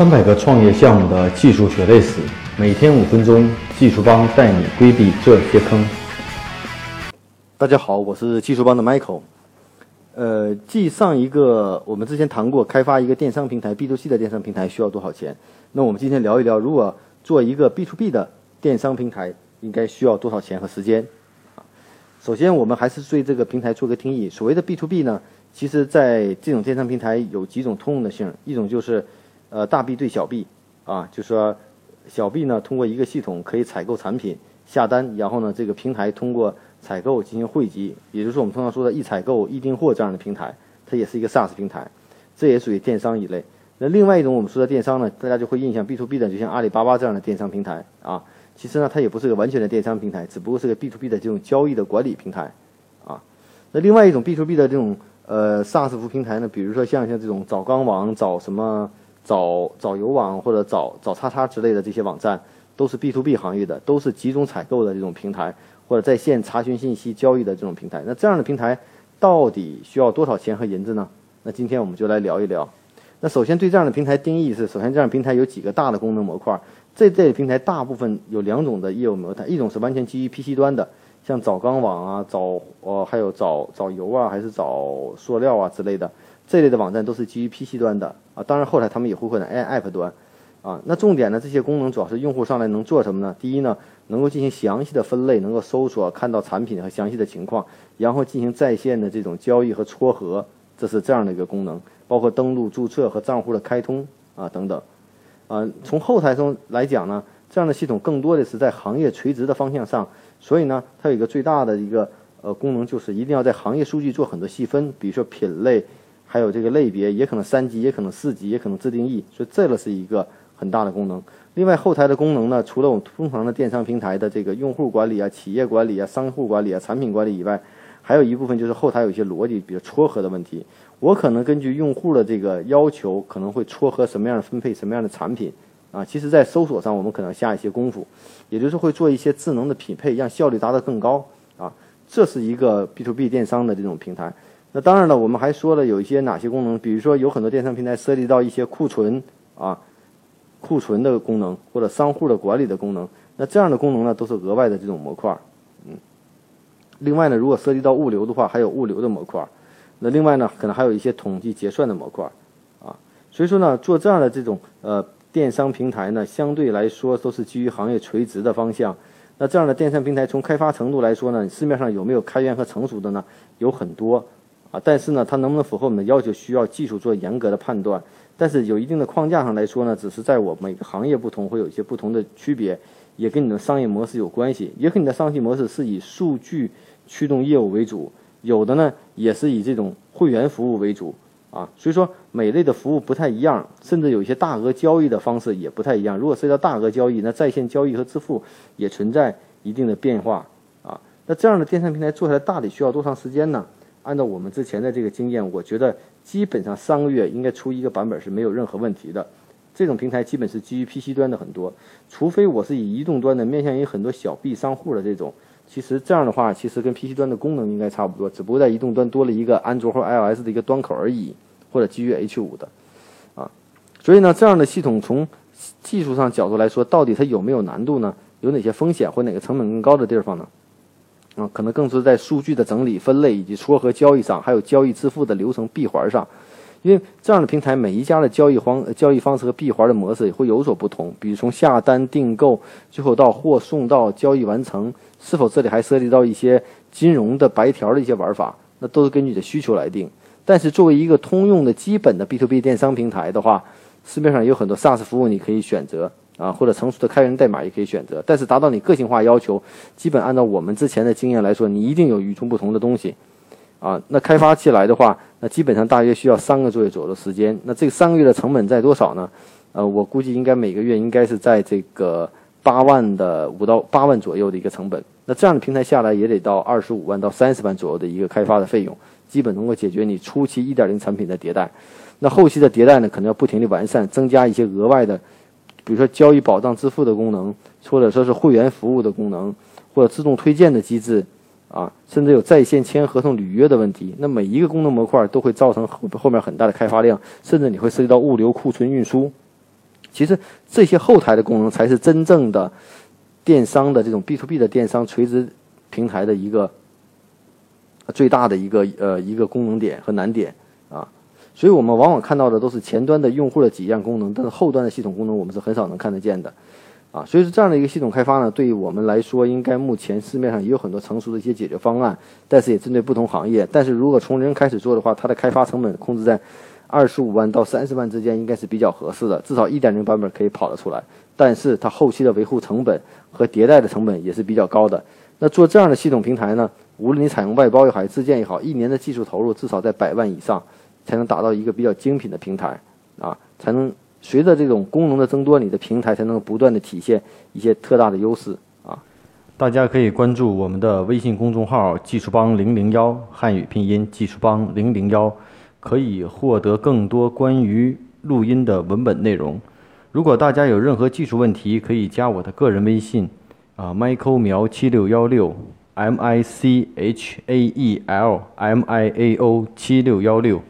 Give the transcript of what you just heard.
三百个创业项目的技术血泪史，每天五分钟，技术帮带你规避这些坑。大家好，我是技术帮的 Michael。呃，继上一个我们之前谈过，开发一个电商平台 B to C 的电商平台需要多少钱？那我们今天聊一聊，如果做一个 B to B 的电商平台，应该需要多少钱和时间？首先我们还是对这个平台做个定义。所谓的 B to B 呢，其实在这种电商平台有几种通用的性，一种就是呃，大 B 对小 B，啊，就说小 B 呢，通过一个系统可以采购产品、下单，然后呢，这个平台通过采购进行汇集，也就是我们通常说的“一采购一订货”这样的平台，它也是一个 SaaS 平台，这也属于电商一类。那另外一种我们说的电商呢，大家就会印象 B to B 的，就像阿里巴巴这样的电商平台啊，其实呢，它也不是个完全的电商平台，只不过是个 B to B 的这种交易的管理平台啊。那另外一种 B to B 的这种呃 SaaS 服务平台呢，比如说像像这种找钢网、找什么。找找油网或者找找叉叉之类的这些网站，都是 B to B 行业的，都是集中采购的这种平台，或者在线查询信息交易的这种平台。那这样的平台到底需要多少钱和银子呢？那今天我们就来聊一聊。那首先对这样的平台定义是：首先这样的平台有几个大的功能模块。这类平台大部分有两种的业务模态，一种是完全基于 PC 端的，像找钢网啊、找呃还有找找油啊，还是找塑料啊之类的。这类的网站都是基于 PC 端的当然后来他们也会换成 App 端，啊，那重点呢，这些功能主要是用户上来能做什么呢？第一呢，能够进行详细的分类，能够搜索看到产品和详细的情况，然后进行在线的这种交易和撮合，这是这样的一个功能，包括登录、注册和账户的开通啊等等，啊，从后台中来讲呢，这样的系统更多的是在行业垂直的方向上，所以呢，它有一个最大的一个呃功能，就是一定要在行业数据做很多细分，比如说品类。还有这个类别也可能三级，也可能四级，也可能自定义，所以这个是一个很大的功能。另外，后台的功能呢，除了我们通常的电商平台的这个用户管理啊、企业管理啊、商户管理啊、产品管理以外，还有一部分就是后台有一些逻辑，比如撮合的问题。我可能根据用户的这个要求，可能会撮合什么样的分配什么样的产品啊。其实，在搜索上，我们可能下一些功夫，也就是会做一些智能的匹配，让效率达到更高啊。这是一个 B to B 电商的这种平台。那当然了，我们还说了有一些哪些功能，比如说有很多电商平台涉及到一些库存啊、库存的功能或者商户的管理的功能。那这样的功能呢，都是额外的这种模块。嗯。另外呢，如果涉及到物流的话，还有物流的模块。那另外呢，可能还有一些统计结算的模块。啊，所以说呢，做这样的这种呃电商平台呢，相对来说都是基于行业垂直的方向。那这样的电商平台从开发程度来说呢，市面上有没有开源和成熟的呢？有很多。啊，但是呢，它能不能符合我们的要求，需要技术做严格的判断。但是有一定的框架上来说呢，只是在我每个行业不同，会有一些不同的区别，也跟你的商业模式有关系，也跟你的商业模式是以数据驱动业务为主，有的呢也是以这种会员服务为主啊。所以说每类的服务不太一样，甚至有一些大额交易的方式也不太一样。如果涉及到大额交易，那在线交易和支付也存在一定的变化啊。那这样的电商平台做下来，大体需要多长时间呢？按照我们之前的这个经验，我觉得基本上三个月应该出一个版本是没有任何问题的。这种平台基本是基于 PC 端的很多，除非我是以移动端的面向于很多小 B 商户的这种。其实这样的话，其实跟 PC 端的功能应该差不多，只不过在移动端多了一个安卓或 iOS 的一个端口而已，或者基于 H5 的啊。所以呢，这样的系统从技术上角度来说，到底它有没有难度呢？有哪些风险或哪个成本更高的地方呢？可能更是在数据的整理、分类以及撮合交易上，还有交易支付的流程闭环上，因为这样的平台每一家的交易方交易方式和闭环的模式也会有所不同。比如从下单订购，最后到货送到交易完成，是否这里还涉及到一些金融的白条的一些玩法，那都是根据你的需求来定。但是作为一个通用的基本的 B to B 电商平台的话，市面上有很多 SaaS 服务你可以选择。啊，或者成熟的开源代码也可以选择，但是达到你个性化要求，基本按照我们之前的经验来说，你一定有与众不同的东西，啊，那开发起来的话，那基本上大约需要三个多月左右的时间。那这三个月的成本在多少呢？呃，我估计应该每个月应该是在这个八万的五到八万左右的一个成本。那这样的平台下来也得到二十五万到三十万左右的一个开发的费用，基本能够解决你初期一点零产品的迭代。那后期的迭代呢，可能要不停的完善，增加一些额外的。比如说交易保障支付的功能，或者说是会员服务的功能，或者自动推荐的机制，啊，甚至有在线签合同、履约的问题。那每一个功能模块都会造成后后面很大的开发量，甚至你会涉及到物流、库存、运输，其实这些后台的功能才是真正的电商的这种 B to B 的电商垂直平台的一个最大的一个呃一个功能点和难点啊。所以我们往往看到的都是前端的用户的几样功能，但是后端的系统功能我们是很少能看得见的，啊，所以说这样的一个系统开发呢，对于我们来说，应该目前市面上也有很多成熟的一些解决方案，但是也针对不同行业。但是如果从零开始做的话，它的开发成本控制在二十五万到三十万之间，应该是比较合适的，至少一点零版本可以跑得出来。但是它后期的维护成本和迭代的成本也是比较高的。那做这样的系统平台呢，无论你采用外包也好，自建也好，一年的技术投入至少在百万以上。才能达到一个比较精品的平台，啊，才能随着这种功能的增多，你的平台才能不断的体现一些特大的优势啊。大家可以关注我们的微信公众号“技术帮零零幺”汉语拼音“技术帮零零幺”，可以获得更多关于录音的文本内容。如果大家有任何技术问题，可以加我的个人微信啊，Michael 苗七六幺六，M I C H A E L M I A O 七六幺六。